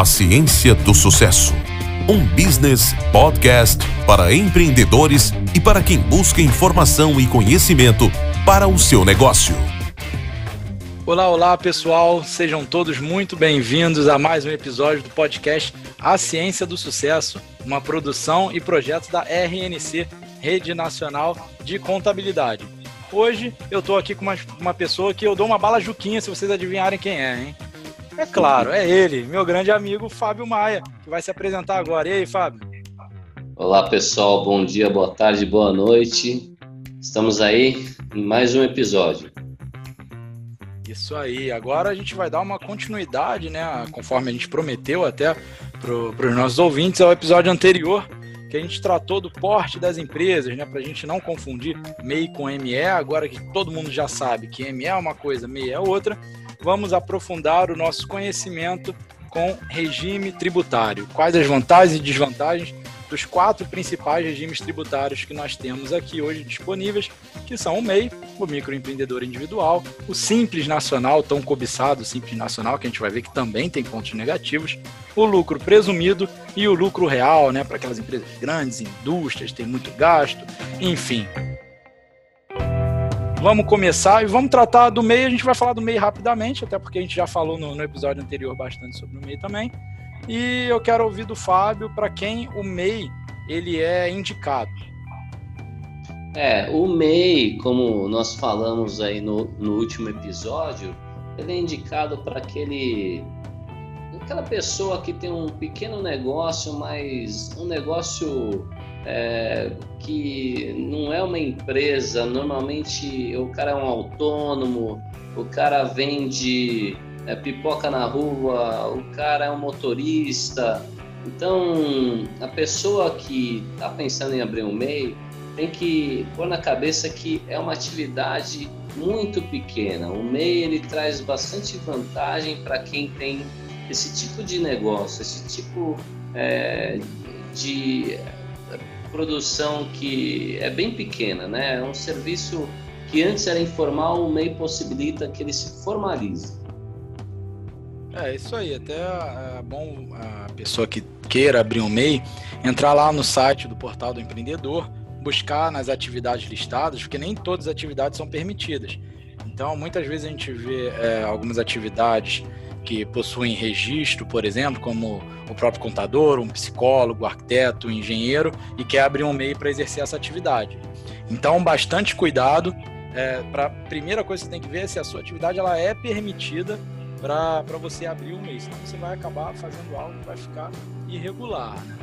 A Ciência do Sucesso. Um business podcast para empreendedores e para quem busca informação e conhecimento para o seu negócio. Olá, olá pessoal, sejam todos muito bem-vindos a mais um episódio do podcast A Ciência do Sucesso, uma produção e projeto da RNC, Rede Nacional de Contabilidade. Hoje eu estou aqui com uma, uma pessoa que eu dou uma bala juquinha se vocês adivinharem quem é, hein? É claro, é ele, meu grande amigo Fábio Maia, que vai se apresentar agora. E aí, Fábio? Olá, pessoal. Bom dia, boa tarde, boa noite. Estamos aí em mais um episódio. Isso aí. Agora a gente vai dar uma continuidade, né? Conforme a gente prometeu até para os nossos ouvintes, ao episódio anterior, que a gente tratou do porte das empresas, né? Para a gente não confundir MEI com ME. Agora que todo mundo já sabe que ME é uma coisa, MEI é outra vamos aprofundar o nosso conhecimento com regime tributário. Quais as vantagens e desvantagens dos quatro principais regimes tributários que nós temos aqui hoje disponíveis, que são o MEI, o microempreendedor individual, o Simples Nacional, tão cobiçado, o Simples Nacional, que a gente vai ver que também tem pontos negativos, o lucro presumido e o lucro real, né, para aquelas empresas grandes, indústrias, tem muito gasto, enfim. Vamos começar e vamos tratar do MEI. A gente vai falar do MEI rapidamente, até porque a gente já falou no, no episódio anterior bastante sobre o MEI também. E eu quero ouvir do Fábio para quem o MEI ele é indicado. É, o MEI, como nós falamos aí no, no último episódio, ele é indicado para aquele aquela pessoa que tem um pequeno negócio, mas um negócio é, que não é uma empresa, normalmente o cara é um autônomo, o cara vende é, pipoca na rua, o cara é um motorista. Então, a pessoa que está pensando em abrir um MEI tem que pôr na cabeça que é uma atividade muito pequena. O MEI ele traz bastante vantagem para quem tem esse tipo de negócio, esse tipo é, de produção que é bem pequena, né? É um serviço que antes era informal, o MEI possibilita que ele se formalize. É isso aí, até é bom a pessoa que queira abrir um MEI entrar lá no site do portal do empreendedor, buscar nas atividades listadas, porque nem todas as atividades são permitidas. Então, muitas vezes a gente vê é, algumas atividades que possuem registro, por exemplo, como o próprio contador, um psicólogo, arquiteto, um engenheiro, e quer abrir um MEI para exercer essa atividade. Então, bastante cuidado. É, pra, primeira coisa que você tem que ver é se a sua atividade ela é permitida para você abrir um MEI, senão você vai acabar fazendo algo que vai ficar irregular. Né?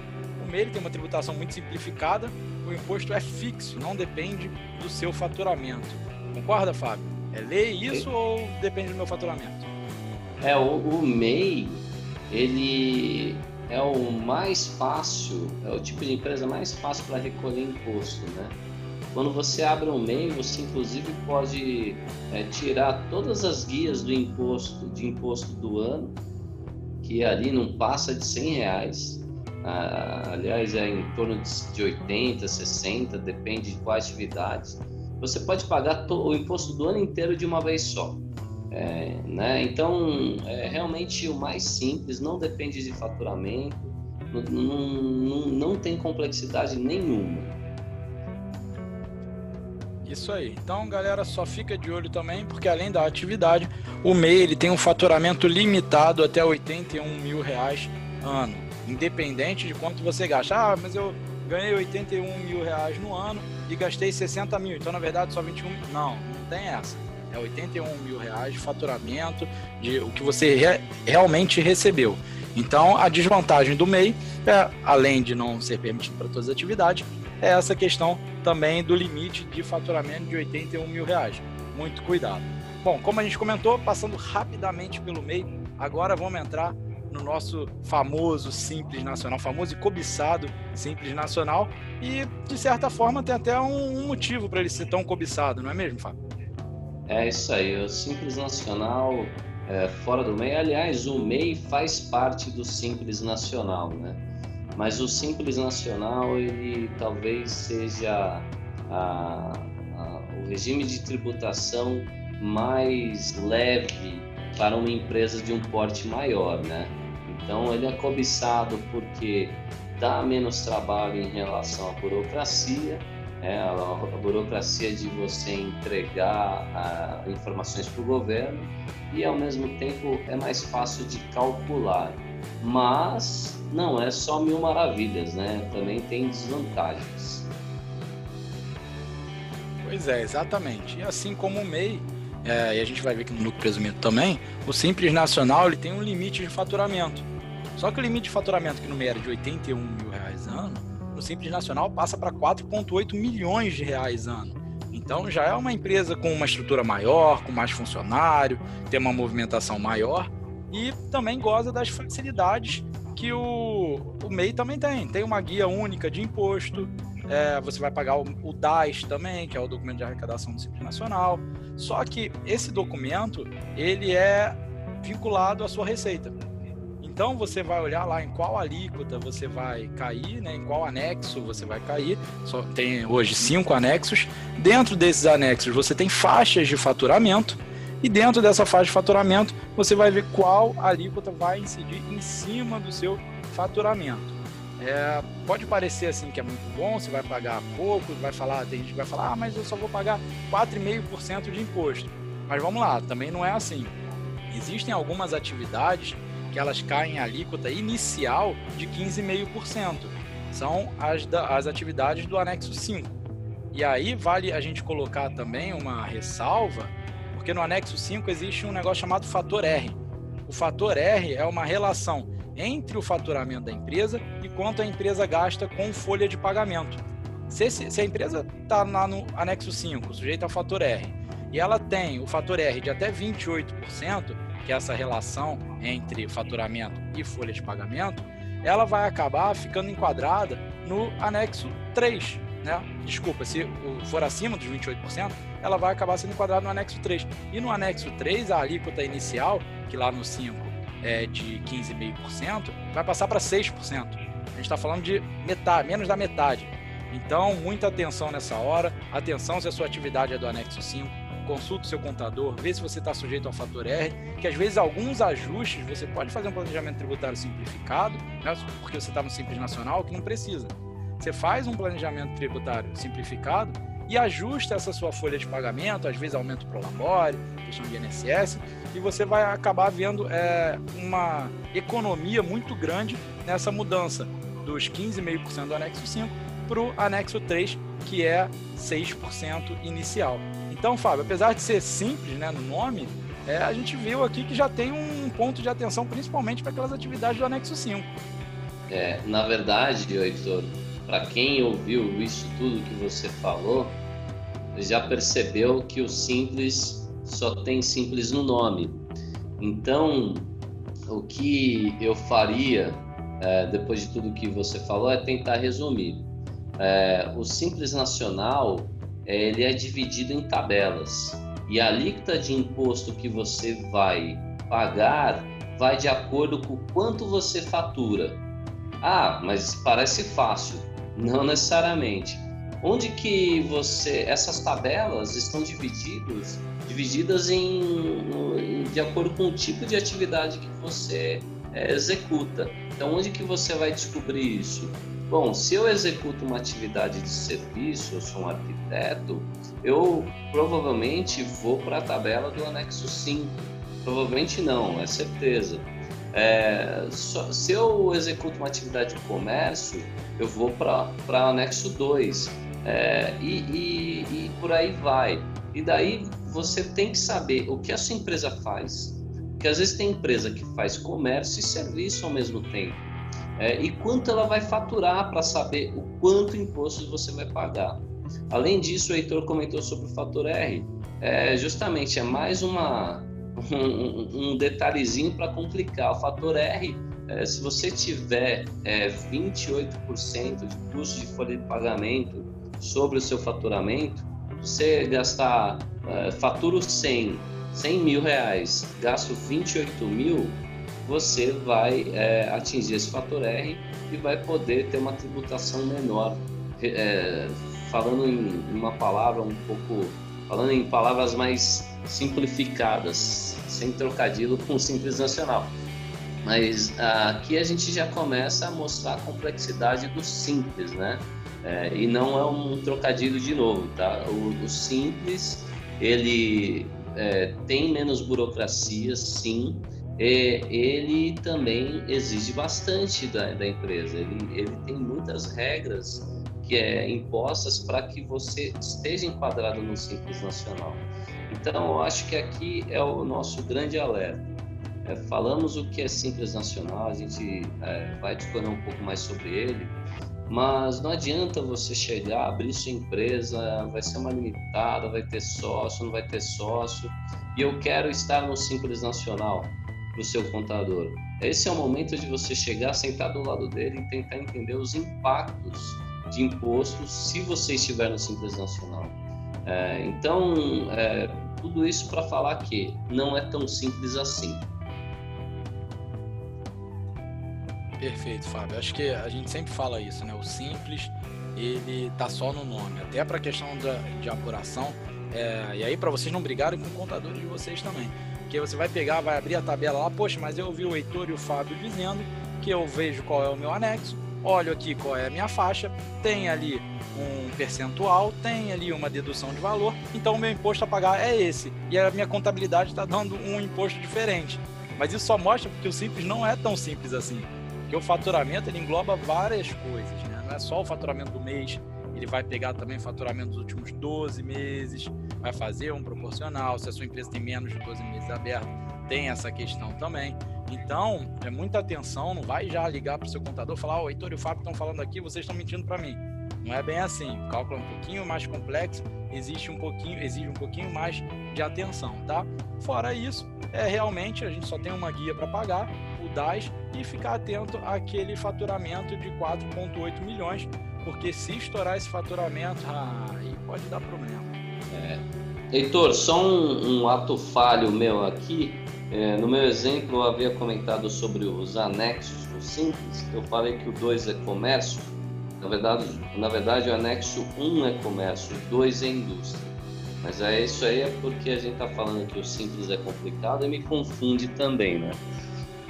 O MEI tem uma tributação muito simplificada, o imposto é fixo, não depende do seu faturamento. Concorda, Fábio? É lei isso ou depende do meu faturamento? É, o, o MEI, ele é o mais fácil, é o tipo de empresa mais fácil para recolher imposto, né? Quando você abre um MEI, você inclusive pode é, tirar todas as guias do imposto, de imposto do ano, que ali não passa de 100 reais. Ah, aliás, é em torno de 80, 60, depende de quais atividades. Você pode pagar o imposto do ano inteiro de uma vez só. É, né? Então, é realmente o mais simples, não depende de faturamento, não, tem complexidade nenhuma. Isso aí. Então, galera, só fica de olho também, porque além da atividade, o MEI ele tem um faturamento limitado até 81 mil reais ano, independente de quanto você gasta. Ah, mas eu ganhei 81 mil reais no ano e gastei 60 mil, então na verdade só 21 mil. Não, não tem essa é 81 mil reais de faturamento de o que você re, realmente recebeu. Então, a desvantagem do MEI, é, além de não ser permitido para todas as atividades, é essa questão também do limite de faturamento de 81 mil reais. Muito cuidado. Bom, como a gente comentou, passando rapidamente pelo MEI, agora vamos entrar no nosso famoso Simples Nacional, famoso e cobiçado Simples Nacional, e de certa forma tem até um, motivo para ele ser tão cobiçado, não é mesmo, Fábio? É isso aí, o Simples Nacional é, fora do MEI. Aliás, o MEI faz parte do Simples Nacional, né? Mas o Simples Nacional, ele talvez seja a, a, o regime de tributação mais leve para uma empresa de um porte maior, né? Então ele é cobiçado porque dá menos trabalho em relação à burocracia, é, a, a, burocracia de você entregar a, informações para o governo e ao mesmo tempo é mais fácil de calcular. Mas não é só mil maravilhas, né? Também tem desvantagens. Pois é, exatamente. E assim como o MEI, é, e a gente vai ver que no lucro presumido também, o Simples Nacional ele tem um limite de faturamento. Só que o limite de faturamento que no MEI era de 81 mil reais ano, no Simples Nacional passa para 4,8 milhões de reais ano. Então já é uma empresa com uma estrutura maior, com mais funcionário, tem uma movimentação maior e também goza das facilidades que o, o MEI também tem. Tem uma guia única de imposto, é, você vai pagar o, o, DAS também, que é o documento de arrecadação do Simples Nacional. Só que esse documento ele é vinculado à sua receita. Então você vai olhar lá em qual alíquota você vai cair, né, em qual anexo você vai cair. Só tem hoje cinco anexos. Dentro desses anexos você tem faixas de faturamento e dentro dessa faixa de faturamento você vai ver qual alíquota vai incidir em cima do seu faturamento. É, pode parecer assim que é muito bom, você vai pagar pouco, vai falar, tem gente que vai falar, ah, mas eu só vou pagar 4,5% de imposto. Mas vamos lá, também não é assim. Existem algumas atividades que elas caem em alíquota inicial de 15,5%. São as, da, as atividades do anexo 5. E aí vale a gente colocar também uma ressalva, porque no anexo 5 existe um negócio chamado fator R. O fator R é uma relação entre o faturamento da empresa e quanto a empresa gasta com folha de pagamento. Se, se a empresa está no anexo 5, sujeita ao fator R, e ela tem o fator R de até 28%, que é essa relação entre faturamento e folha de pagamento, ela vai acabar ficando enquadrada no anexo 3. Né? Desculpa, se for acima dos 28%, ela vai acabar sendo enquadrada no anexo 3. E no anexo 3, a alíquota inicial, que lá no 5 é, de 15,5%, vai passar para 6%. A gente está falando de metade, menos da metade. Então, muita atenção nessa hora. Atenção se a sua atividade é do anexo 5. Consulte o seu contador, vê se você está sujeito ao fator R, que às vezes alguns ajustes você pode fazer um planejamento tributário simplificado, né, porque você está no Simples Nacional, que não precisa. Você faz um planejamento tributário simplificado e ajusta essa sua folha de pagamento, às vezes aumenta o Prolabore, questão de INSS, e você vai acabar vendo é, uma economia muito grande nessa mudança dos 15,5% do anexo 5 para o anexo 3, que é 6% inicial. Então, Fábio, apesar de ser simples né, no nome, é, a gente viu aqui que já tem um ponto de atenção, principalmente para aquelas atividades do anexo 5. É, na verdade, Heitor, para quem ouviu isso tudo que você falou, já percebeu que o simples só tem simples no nome. Então, o que eu faria, é, depois de tudo que você falou, é tentar resumir. É, o Simples Nacional é, ele é dividido em tabelas e a alíquota de imposto que você vai pagar vai de acordo com quanto você fatura. Ah, mas parece fácil. Não necessariamente. Onde que você essas tabelas estão divididas divididas em, de acordo com o tipo de atividade que você é, executa. Então, onde que você vai descobrir isso? Bom, se eu executo uma atividade de serviço, eu sou um arquiteto, eu provavelmente vou para a tabela do anexo 5. Provavelmente não, é certeza. É, só, se eu executo uma atividade de comércio, eu vou para o anexo 2. É, e, e, e por aí vai. E daí você tem que saber o que a sua empresa faz, porque às vezes tem empresa que faz comércio e serviço ao mesmo tempo. É, e quanto ela vai faturar para saber o quanto impostos você vai pagar. Além disso, o Heitor comentou sobre o fator R. É, justamente, é mais uma, um, um detalhezinho para complicar. O fator R, é, se você tiver é, 28% de custo de folha de pagamento sobre o seu faturamento, você gastar, uh, faturo 100, 100 mil reais, gasto 28 mil, você vai é, atingir esse fator R e vai poder ter uma tributação menor. É, falando em uma palavra um pouco, falando em palavras mais simplificadas, sem trocadilho com simples nacional. Mas aqui a gente já começa a mostrar a complexidade do simples, né? É, e não é um trocadilho de novo, tá? O, o simples, ele é, tem menos burocracia, sim, e ele também exige bastante da, da empresa. Ele, ele tem muitas regras que é impostas para que você esteja enquadrado no Simples Nacional. Então, eu acho que aqui é o nosso grande alerta. É, falamos o que é Simples Nacional, a gente é, vai discorrer um pouco mais sobre ele, mas não adianta você chegar, abrir sua empresa, vai ser uma limitada, vai ter sócio, não vai ter sócio, e eu quero estar no Simples Nacional para o seu contador. Esse é o momento de você chegar, sentar do lado dele e tentar entender os impactos de impostos se você estiver no Simples Nacional. É, então, é, tudo isso para falar que não é tão simples assim. Perfeito, Fábio. Acho que a gente sempre fala isso, né? O simples, ele tá só no nome. Até para a questão da, de apuração. É, e aí, para vocês não brigarem com o contador de vocês também. Porque você vai pegar, vai abrir a tabela lá, poxa, mas eu ouvi o Heitor e o Fábio dizendo que eu vejo qual é o meu anexo, olho aqui qual é a minha faixa, tem ali um percentual, tem ali uma dedução de valor, então o meu imposto a pagar é esse. E a minha contabilidade está dando um imposto diferente. Mas isso só mostra porque o simples não é tão simples assim. Porque o faturamento ele engloba várias coisas, né? Não é só o faturamento do mês, ele vai pegar também o faturamento dos últimos 12 meses, vai fazer um proporcional. Se a sua empresa tem menos de 12 meses aberto, tem essa questão também. Então, é muita atenção, não vai já ligar para o seu contador e falar: oh, Heitor e o Fábio estão falando aqui, vocês estão mentindo para mim. Não é bem assim. O cálculo é um pouquinho mais complexo, existe um pouquinho, exige um pouquinho mais de atenção, tá? Fora isso, é realmente a gente só tem uma guia para pagar, o DAS, e ficar atento àquele faturamento de 4,8 milhões, porque se estourar esse faturamento, aí pode dar problema. É. Heitor, só um, um ato falho meu aqui. É, no meu exemplo, eu havia comentado sobre os anexos do Simples. Eu falei que o 2 é comércio na verdade, na verdade, o anexo 1 é comércio, o 2 é indústria. Mas é isso aí é porque a gente está falando que o simples é complicado e me confunde também, né?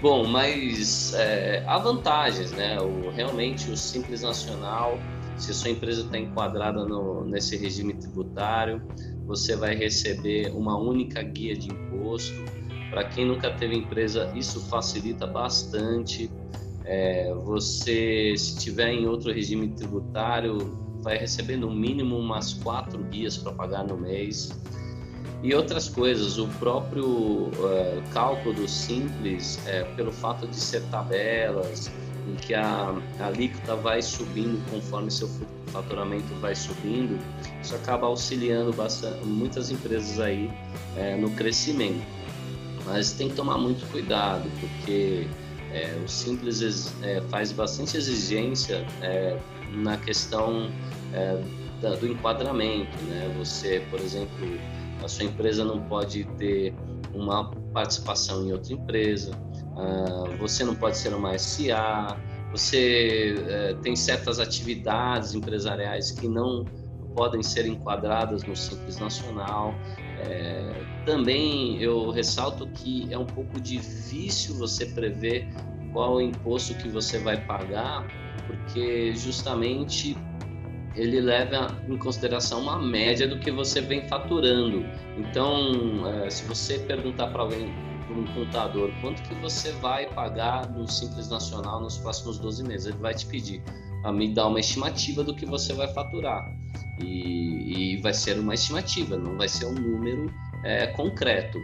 Bom, mas é, há vantagens, né? O, realmente o simples nacional, se sua empresa está enquadrada no, nesse regime tributário, você vai receber uma única guia de imposto. Para quem nunca teve empresa, isso facilita bastante. É, você, se tiver em outro regime tributário, vai receber no mínimo umas quatro guias para pagar no mês. E outras coisas, o próprio é, cálculo do simples, é, pelo fato de ser tabelas, em que a, a alíquota vai subindo conforme seu faturamento vai subindo, isso acaba auxiliando bastante, muitas empresas aí é, no crescimento. Mas tem que tomar muito cuidado, porque é, o Simples é, faz bastante exigência é, na questão é, da, do enquadramento. Né? Você, por exemplo, a sua empresa não pode ter uma participação em outra empresa, uh, você não pode ser uma SA, você uh, tem certas atividades empresariais que não podem ser enquadradas no Simples Nacional. É, também eu ressalto que é um pouco difícil você prever qual o imposto que você vai pagar, porque justamente ele leva em consideração uma média do que você vem faturando. Então, é, se você perguntar para alguém, para um contador, quanto que você vai pagar no Simples Nacional nos próximos 12 meses, ele vai te pedir a me dar uma estimativa do que você vai faturar. E, e vai ser uma estimativa, não vai ser um número é, concreto.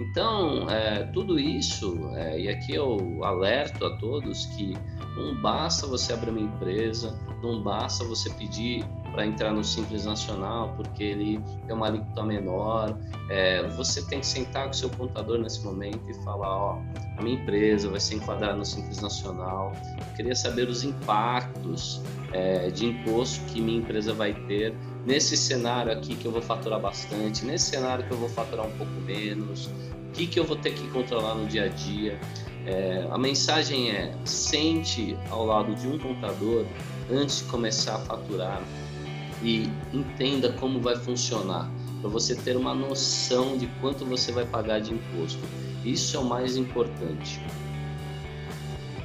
Então, é, tudo isso, é, e aqui eu alerto a todos que não basta você abrir uma empresa, não basta você pedir para entrar no Simples Nacional, porque ele tem uma alíquota menor. É, você tem que sentar com o seu contador nesse momento e falar: ó, a minha empresa vai ser enquadrada no Simples Nacional. Eu queria saber os impactos é, de imposto que minha empresa vai ter nesse cenário aqui que eu vou faturar bastante, nesse cenário que eu vou faturar um pouco menos, o que, que eu vou ter que controlar no dia a dia. É, a mensagem é: sente ao lado de um contador antes de começar a faturar e entenda como vai funcionar, para você ter uma noção de quanto você vai pagar de imposto. Isso é o mais importante.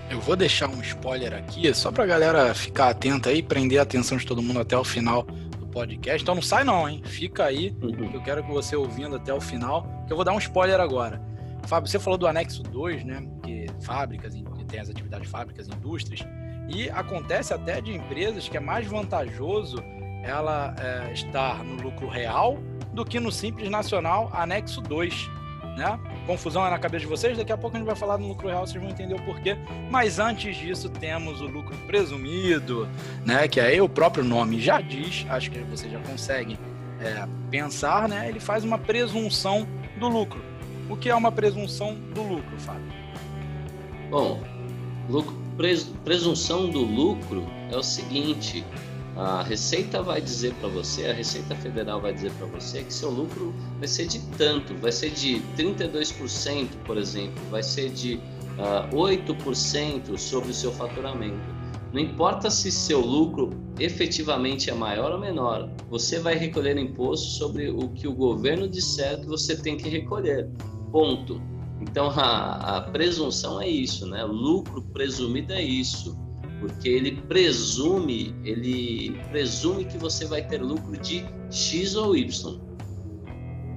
Eu vou deixar um spoiler aqui, só pra galera ficar atenta aí, prender a atenção de todo mundo até o final do podcast. Então não sai não, hein? Fica aí, uhum. que eu quero que você ouvindo até o final, que eu vou dar um spoiler agora. Fábio, você falou do anexo 2, né? Que fábricas, tem as atividades de fábricas, indústrias, e acontece até de empresas que é mais vantajoso ela é, estar no lucro real do que no Simples Nacional anexo 2 né? Confusão é na cabeça de vocês, daqui a pouco a gente vai falar no lucro real, vocês vão entender o porquê. Mas antes disso, temos o lucro presumido, né? Que aí o próprio nome já diz, acho que vocês já conseguem é, pensar, né? Ele faz uma presunção do lucro. O que é uma presunção do lucro, Fábio? Bom, presunção do lucro é o seguinte: a Receita vai dizer para você, a Receita Federal vai dizer para você que seu lucro vai ser de tanto, vai ser de 32%, por exemplo, vai ser de uh, ah, 8% sobre o seu faturamento. Não importa se seu lucro efetivamente é maior ou menor, você vai recolher imposto sobre o que o governo disser que você tem que recolher. Ponto. Então a, a presunção é isso, né? Lucro presumido é isso porque ele presume, ele presume que você vai ter lucro de X ou Y.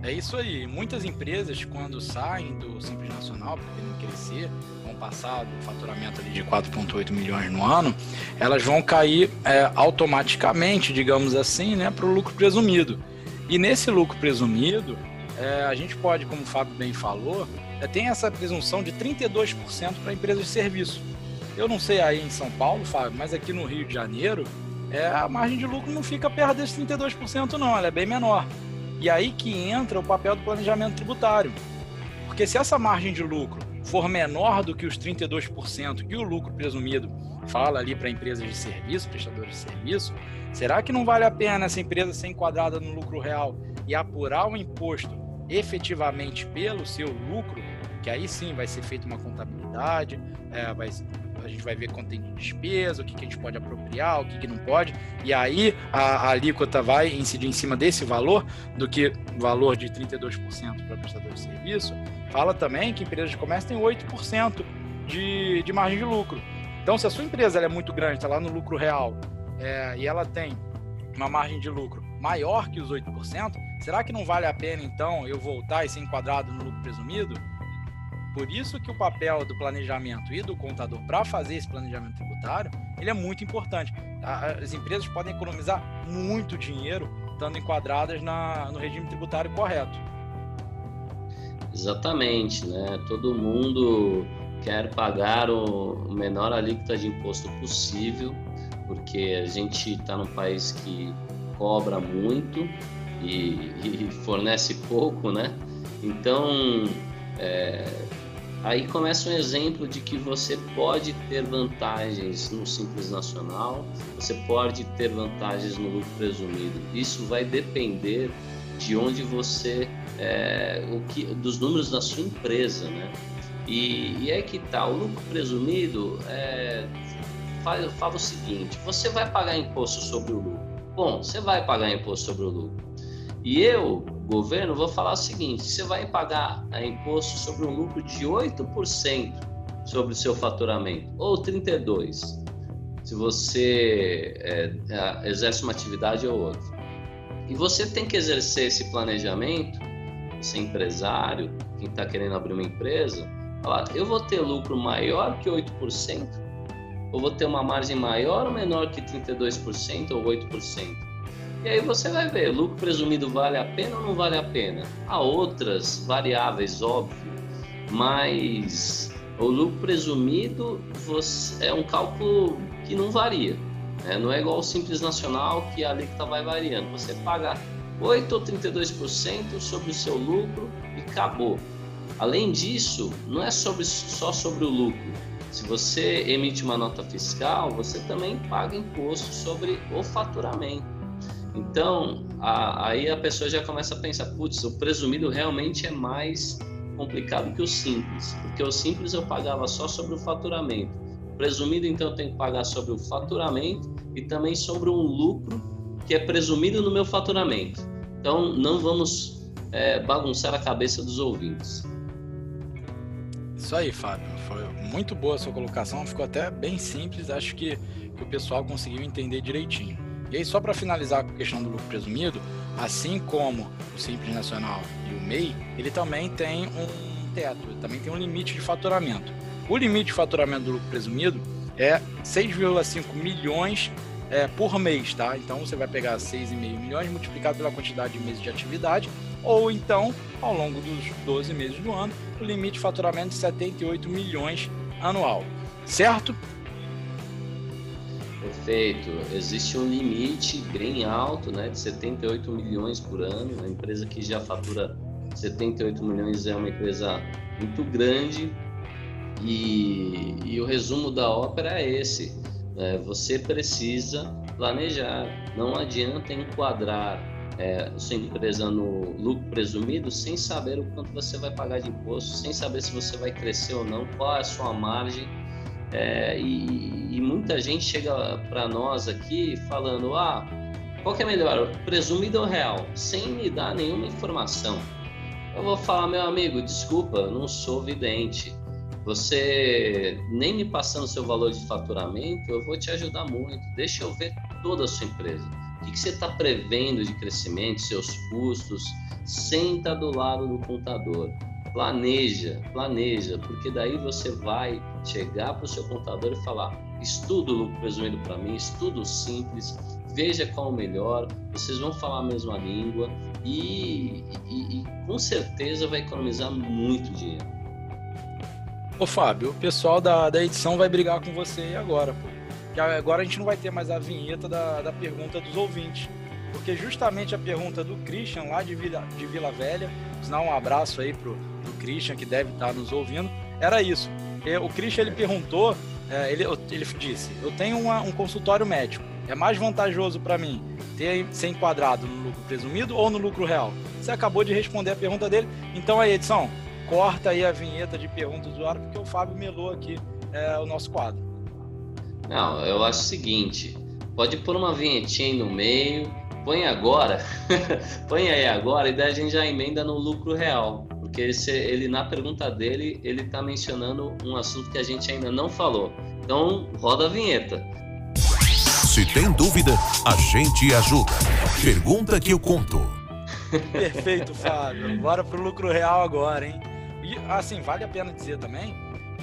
É isso aí. Muitas empresas, quando saem do Simples Nacional, pretendem crescer, vão passar do faturamento ali de 4,8 milhões no ano, elas vão cair é, automaticamente, digamos assim, né, para o lucro presumido. E nesse lucro presumido, é, a gente pode, como o Fábio bem falou, tem essa presunção de 32% para empresas de serviço. Eu não sei aí em São Paulo, Fábio, mas aqui no Rio de Janeiro, é, a margem de lucro não fica perto desses 32%, não, ela é bem menor. E aí que entra o papel do planejamento tributário. Porque se essa margem de lucro for menor do que os 32% que o lucro presumido fala ali para empresas de serviço, prestadores de serviço, será que não vale a pena essa empresa ser enquadrada no lucro real e apurar o imposto efetivamente pelo seu lucro? Que aí sim vai ser feita uma contabilidade, é, vai, a gente vai ver quanto tem de despesa, o que, que a gente pode apropriar, o que, que não pode, e aí a, a alíquota vai incidir em cima desse valor, do que valor de 32% para prestador de serviço. Fala também que empresas de comércio têm 8% de, de margem de lucro. Então, se a sua empresa é muito grande, está lá no lucro real, é, e ela tem uma margem de lucro maior que os 8%, será que não vale a pena, então, eu voltar e ser enquadrado no lucro presumido? Por isso que o papel do planejamento e do contador para fazer esse planejamento tributário, ele é muito importante. As empresas podem economizar muito dinheiro estando enquadradas na, no regime tributário correto. Exatamente, né? Todo mundo quer pagar o menor alíquota de imposto possível, porque a gente está num país que cobra muito e, e fornece pouco, né? Então, é, Aí começa um exemplo de que você pode ter vantagens no Simples Nacional, você pode ter vantagens no lucro presumido. Isso vai depender de onde você, é, o que, dos números da sua empresa, né? E, e é que tá, o lucro presumido é, fala, fala o seguinte: você vai pagar imposto sobre o lucro. Bom, você vai pagar imposto sobre o lucro. E eu, governo, vou falar o seguinte: você vai pagar imposto sobre um lucro de 8% sobre o seu faturamento, ou 32%, se você é, é, exerce uma atividade ou outra. E você tem que exercer esse planejamento, é empresário, quem está querendo abrir uma empresa, falar, eu vou ter lucro maior que 8%, ou vou ter uma margem maior ou menor que 32% ou 8%? E aí você vai ver, lucro presumido vale a pena ou não vale a pena? Há outras variáveis, óbvio, mas o lucro presumido é um cálculo que não varia. Né? Não é igual ao Simples Nacional, que a alíquota vai variando. Você paga 8 ou 32% sobre o seu lucro e acabou. Além disso, não é sobre, só sobre o lucro. Se você emite uma nota fiscal, você também paga imposto sobre o faturamento. Então, a, aí a pessoa já começa a pensar, putz, o presumido realmente é mais complicado que o simples, porque o simples eu pagava só sobre o faturamento. Presumido, então, eu tenho que pagar sobre o faturamento e também sobre um lucro que é presumido no meu faturamento. Então, não vamos é, bagunçar a cabeça dos ouvintes. Isso aí, Fábio. Foi muito boa a sua colocação, ficou até bem simples, acho que, que o pessoal conseguiu entender direitinho. E aí, só para finalizar com a questão do lucro presumido, assim como o Simples Nacional e o MEI, ele também tem um teto, também tem um limite de faturamento. O limite de faturamento do lucro presumido é 6,5 milhões é, por mês, tá? Então você vai pegar 6,5 milhões multiplicado pela quantidade de meses de atividade, ou então, ao longo dos 12 meses do ano, o limite de faturamento de 78 milhões anual. Certo? Perfeito. Existe um limite bem alto, né, de 78 milhões por ano. A empresa que já fatura 78 milhões é uma empresa muito grande. E, e o resumo da ópera é esse: né? você precisa planejar. Não adianta enquadrar é, sua empresa no lucro presumido sem saber o quanto você vai pagar de imposto, sem saber se você vai crescer ou não, qual é a sua margem é, e, e, muita gente chega para nós aqui falando: ah, qual que é melhor, presumido ou real? Sem me dar nenhuma informação. Eu vou falar, meu amigo, desculpa, não sou vidente. Você nem me passando seu valor de faturamento, eu vou te ajudar muito. Deixa eu ver toda a sua empresa. O que, que você está prevendo de crescimento, seus custos? Senta do lado do contador planeja, planeja, porque daí você vai chegar para o seu contador e falar: estudo lucro presumido para mim, estudo simples, veja qual o melhor, vocês vão falar a mesma língua e, e, e com certeza vai economizar muito dinheiro. Ô Fábio, o pessoal da, da edição vai brigar com você agora, pô. Que agora a gente não vai ter mais a vinheta da, da pergunta dos ouvintes. Porque justamente a pergunta do Christian, lá de Vila, de Vila Velha, sinal um abraço aí pro, do Christian, que deve estar nos ouvindo, era isso. O Christian ele perguntou, é, ele, ele disse: Eu tenho uma, um consultório médico, é mais vantajoso para mim ter ser enquadrado no lucro presumido ou no lucro real? Você acabou de responder a pergunta dele, então aí, edição, corta aí a vinheta de perguntas do usuário, porque o Fábio melou aqui é, o nosso quadro. Não, eu acho o seguinte: pode pôr uma vinhetinha aí no meio, põe agora, põe aí agora, e daí a gente já emenda no lucro real porque esse, ele na pergunta dele ele está mencionando um assunto que a gente ainda não falou. Então roda a vinheta. Se tem dúvida, a gente ajuda. Pergunta que eu conto. Perfeito, Fábio. Bora pro lucro real agora, hein? E assim, vale a pena dizer também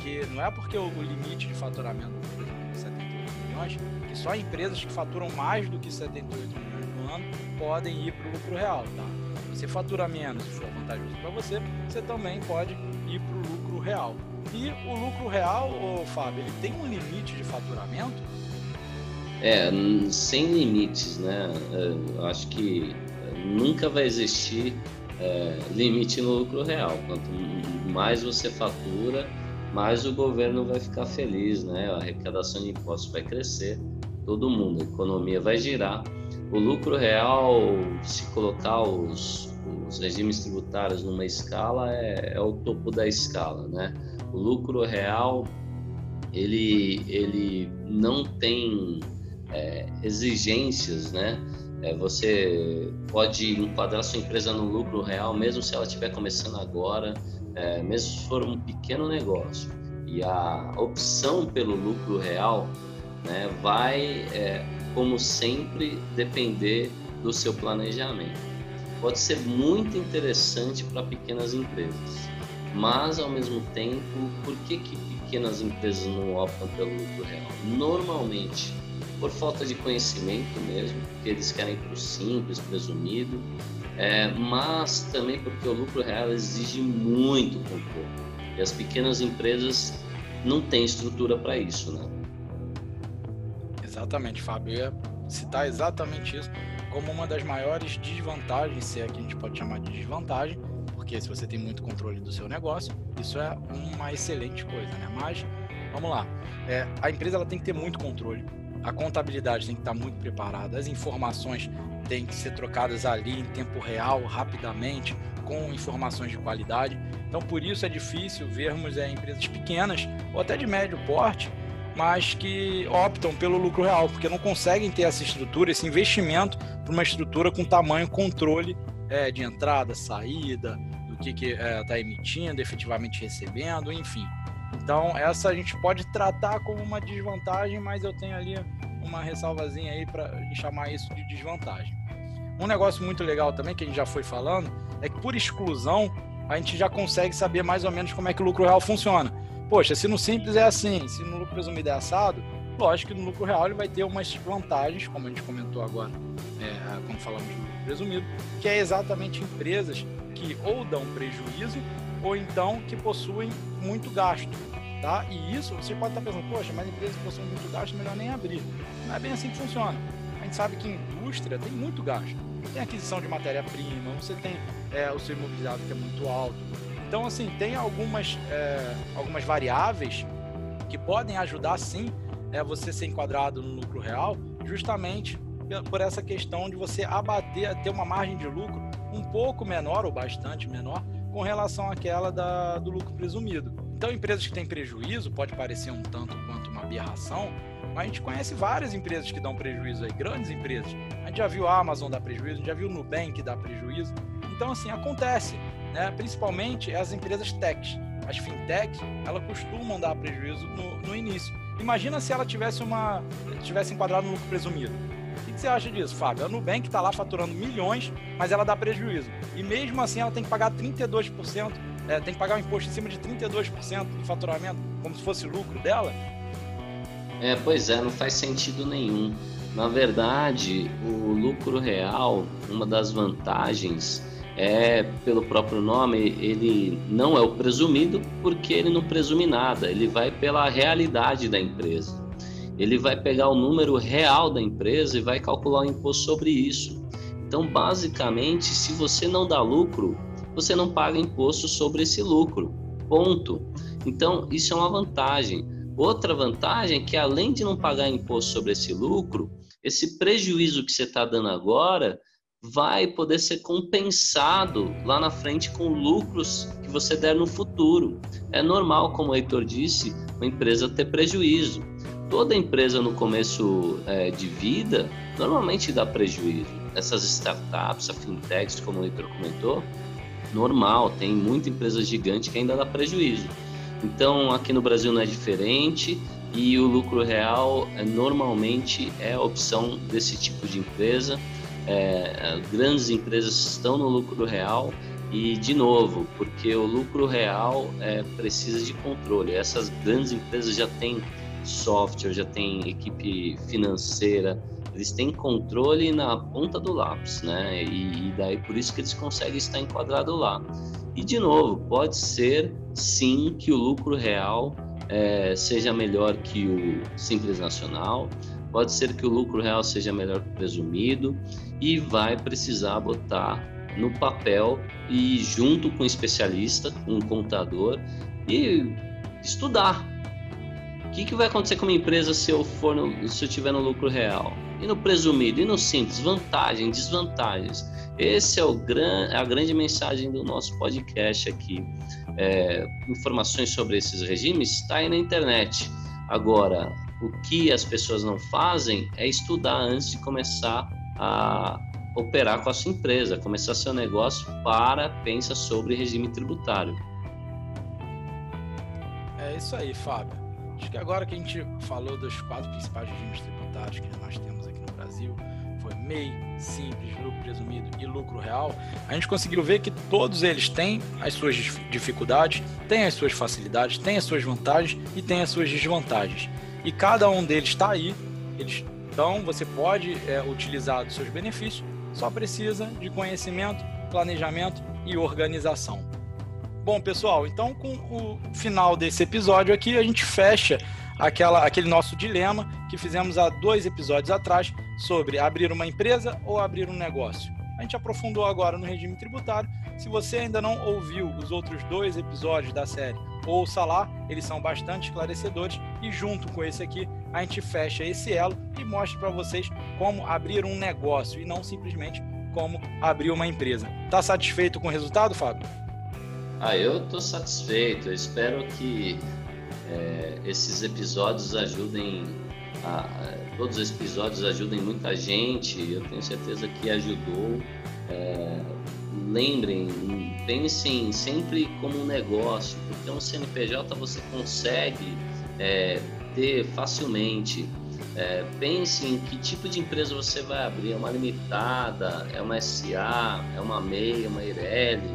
que não é porque o limite de faturamento é 78 milhões, que só empresas que faturam mais do que 78 milhões no ano podem ir para o lucro real, tá? Você fatura menos e for vantajoso para você, você também pode ir para o lucro real. E o lucro real, ô, Fábio, ele tem um limite de faturamento? É, sem limites, né? Eu acho que nunca vai existir é, limite no lucro real. Quanto mais você fatura, mais o governo vai ficar feliz, né? A arrecadação de impostos vai crescer, todo mundo, a economia vai girar. O lucro real, se colocar os, os regimes tributários numa escala é, é, o topo da escala, né? O lucro real ele ele não tem é, exigências, né? É, você pode enquadrar sua empresa no lucro real, mesmo se ela estiver começando agora, é, mesmo se for um pequeno negócio. E a opção pelo lucro real né, vai, é, como sempre, depender do seu planejamento pode ser muito interessante para pequenas empresas. Mas, ao mesmo tempo, por que, que pequenas empresas não optam pelo lucro real? Normalmente, por falta de conhecimento mesmo, porque eles querem para o simples, presumido, é, mas também porque o lucro real exige muito controle. E as pequenas empresas não têm estrutura para isso, né? Exatamente, Fábio. Eu ia citar exatamente isso como uma das maiores desvantagens, se é que a gente pode chamar de desvantagem, porque se você tem muito controle do seu negócio, isso é uma excelente coisa, né? Mas vamos lá, é, a empresa ela tem que ter muito controle, a contabilidade tem que estar muito preparada, as informações têm que ser trocadas ali em tempo real, rapidamente, com informações de qualidade. Então, por isso é difícil vermos é, empresas pequenas ou até de médio porte mas que optam pelo lucro real, porque não conseguem ter essa estrutura, esse investimento para uma estrutura com tamanho controle é, de entrada, saída, do que está é, tá emitindo, efetivamente recebendo, enfim. Então, essa a gente pode tratar como uma desvantagem, mas eu tenho ali uma ressalvazinha aí para chamar isso de desvantagem. Um negócio muito legal também, que a gente já foi falando, é que por exclusão, a gente já consegue saber mais ou menos como é que o lucro real funciona. Poxa, se no simples é assim, se no lucro presumido é assado, lógico que no lucro real ele vai ter umas vantagens, como a gente comentou agora, é, quando falamos do lucro presumido, que é exatamente empresas que ou dão prejuízo ou então que possuem muito gasto. Tá? E isso, você pode estar pensando, poxa, mas empresas que possuem muito gasto, melhor nem abrir. Não é bem assim que funciona. A gente sabe que indústria tem muito gasto. Tem aquisição de matéria-prima, você tem é, o seu imobilizado que é muito alto. Então, assim, tem algumas, é, algumas variáveis que podem ajudar, sim, é, você ser enquadrado no lucro real, justamente por essa questão de você abater, ter uma margem de lucro um pouco menor ou bastante menor com relação àquela da, do lucro presumido. Então, empresas que têm prejuízo, pode parecer um tanto quanto uma aberração, mas a gente conhece várias empresas que dão prejuízo aí, grandes empresas. A gente já viu a Amazon dar prejuízo, a gente já viu o Nubank dar prejuízo. Então, assim, acontece, né? principalmente as empresas techs. As fintechs, elas costumam dar prejuízo no, no início. Imagina se ela tivesse uma tivesse enquadrado no lucro presumido que você acha disso, Fábio? A Nubank está lá faturando milhões, mas ela dá prejuízo. E mesmo assim ela tem que pagar 32%, é, tem que pagar um imposto em cima de 32% do faturamento, como se fosse lucro dela? É, pois é, não faz sentido nenhum. Na verdade, o lucro real, uma das vantagens é, pelo próprio nome, ele não é o presumido porque ele não presume nada, ele vai pela realidade da empresa ele vai pegar o número real da empresa e vai calcular o imposto sobre isso. Então, basicamente, se você não dá lucro, você não paga imposto sobre esse lucro. Ponto. Então, isso é uma vantagem. Outra vantagem é que, além de não pagar imposto sobre esse lucro, esse prejuízo que você está dando agora vai poder ser compensado lá na frente com lucros que você der no futuro. É normal, como o Heitor disse, uma empresa ter prejuízo toda empresa no começo é, de vida normalmente dá prejuízo. Essas startups, a fintechs, como o Heitor comentou, normal, tem muita empresa gigante que ainda dá prejuízo. Então, aqui no Brasil não é diferente e o lucro real é, normalmente é a opção desse tipo de empresa. É, grandes empresas estão no lucro real e, de novo, porque o lucro real é, precisa de controle. Essas grandes empresas já têm software, já tem equipe financeira, eles têm controle na ponta do lápis, né? E, e daí por isso que eles conseguem estar enquadrado lá. E de novo, pode ser sim que o lucro real é, seja melhor que o simples nacional, pode ser que o lucro real seja melhor que o presumido e vai precisar botar no papel e junto com um especialista, um contador e estudar, que, que vai acontecer com uma empresa se eu for no, se eu tiver no lucro real? E no presumido, e no simples, vantagens, desvantagens. Esse é o gran, a grande mensagem do nosso podcast aqui. É, informações sobre esses regimes está aí na internet. Agora, o que as pessoas não fazem é estudar antes de começar a operar com a sua empresa, começar seu negócio para pensa sobre regime tributário. É isso aí, Fábio. Acho que agora que a gente falou dos quatro principais regimes tributários que nós temos aqui no Brasil, foi MEI, Simples, Lucro Presumido e Lucro Real, a gente conseguiu ver que todos eles têm as suas dificuldades, têm as suas facilidades, têm as suas vantagens e têm as suas desvantagens. E cada um deles está aí, eles, então você pode é, utilizar dos seus benefícios, só precisa de conhecimento, planejamento e organização. Bom, pessoal, então com o final desse episódio aqui, a gente fecha aquela, aquele nosso dilema que fizemos há dois episódios atrás sobre abrir uma empresa ou abrir um negócio. A gente aprofundou agora no regime tributário. Se você ainda não ouviu os outros dois episódios da série, ouça lá, eles são bastante esclarecedores e junto com esse aqui, a gente fecha esse elo e mostra para vocês como abrir um negócio e não simplesmente como abrir uma empresa. Tá satisfeito com o resultado, Fábio? Ah, eu estou satisfeito. Eu espero que é, esses episódios ajudem, a, todos os episódios ajudem muita gente. Eu tenho certeza que ajudou. É, lembrem, pensem sempre como um negócio, porque um CNPJ você consegue é, ter facilmente. É, pense em que tipo de empresa você vai abrir, é uma limitada, é uma SA, é uma MEI, é uma IRELI.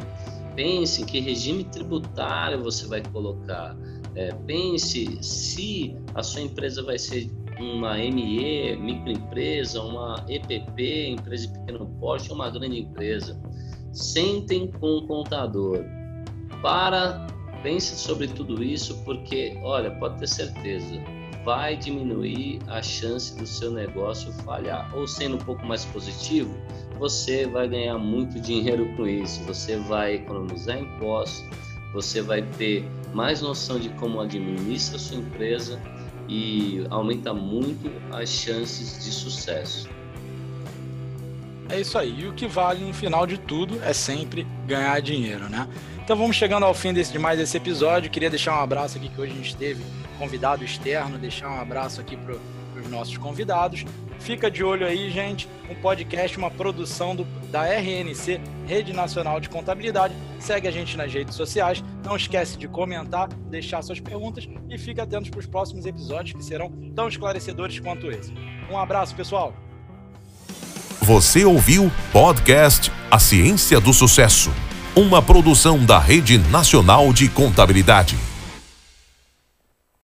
Pense em que regime tributário você vai colocar. É, pense se a sua empresa vai ser uma ME, microempresa, uma EPP, empresa de pequeno porte ou uma grande empresa. Sentem com o contador. Para, pense sobre tudo isso, porque, olha, pode ter certeza, vai diminuir a chance do seu negócio falhar. Ou sendo um pouco mais positivo, você vai ganhar muito dinheiro com isso, você vai economizar impostos, você vai ter mais noção de como administra a sua empresa e aumenta muito as chances de sucesso. É isso aí. E o que vale no final de tudo é sempre ganhar dinheiro, né? Então vamos chegando ao fim desse, de mais esse episódio. Queria deixar um abraço aqui que hoje a gente teve convidado externo, deixar um abraço aqui para os nossos convidados. Fica de olho aí, gente. Um podcast, uma produção do, da RNC, Rede Nacional de Contabilidade. Segue a gente nas redes sociais. Não esquece de comentar, deixar suas perguntas e fique atento para os próximos episódios que serão tão esclarecedores quanto esse. Um abraço, pessoal. Você ouviu podcast A Ciência do Sucesso, uma produção da Rede Nacional de Contabilidade.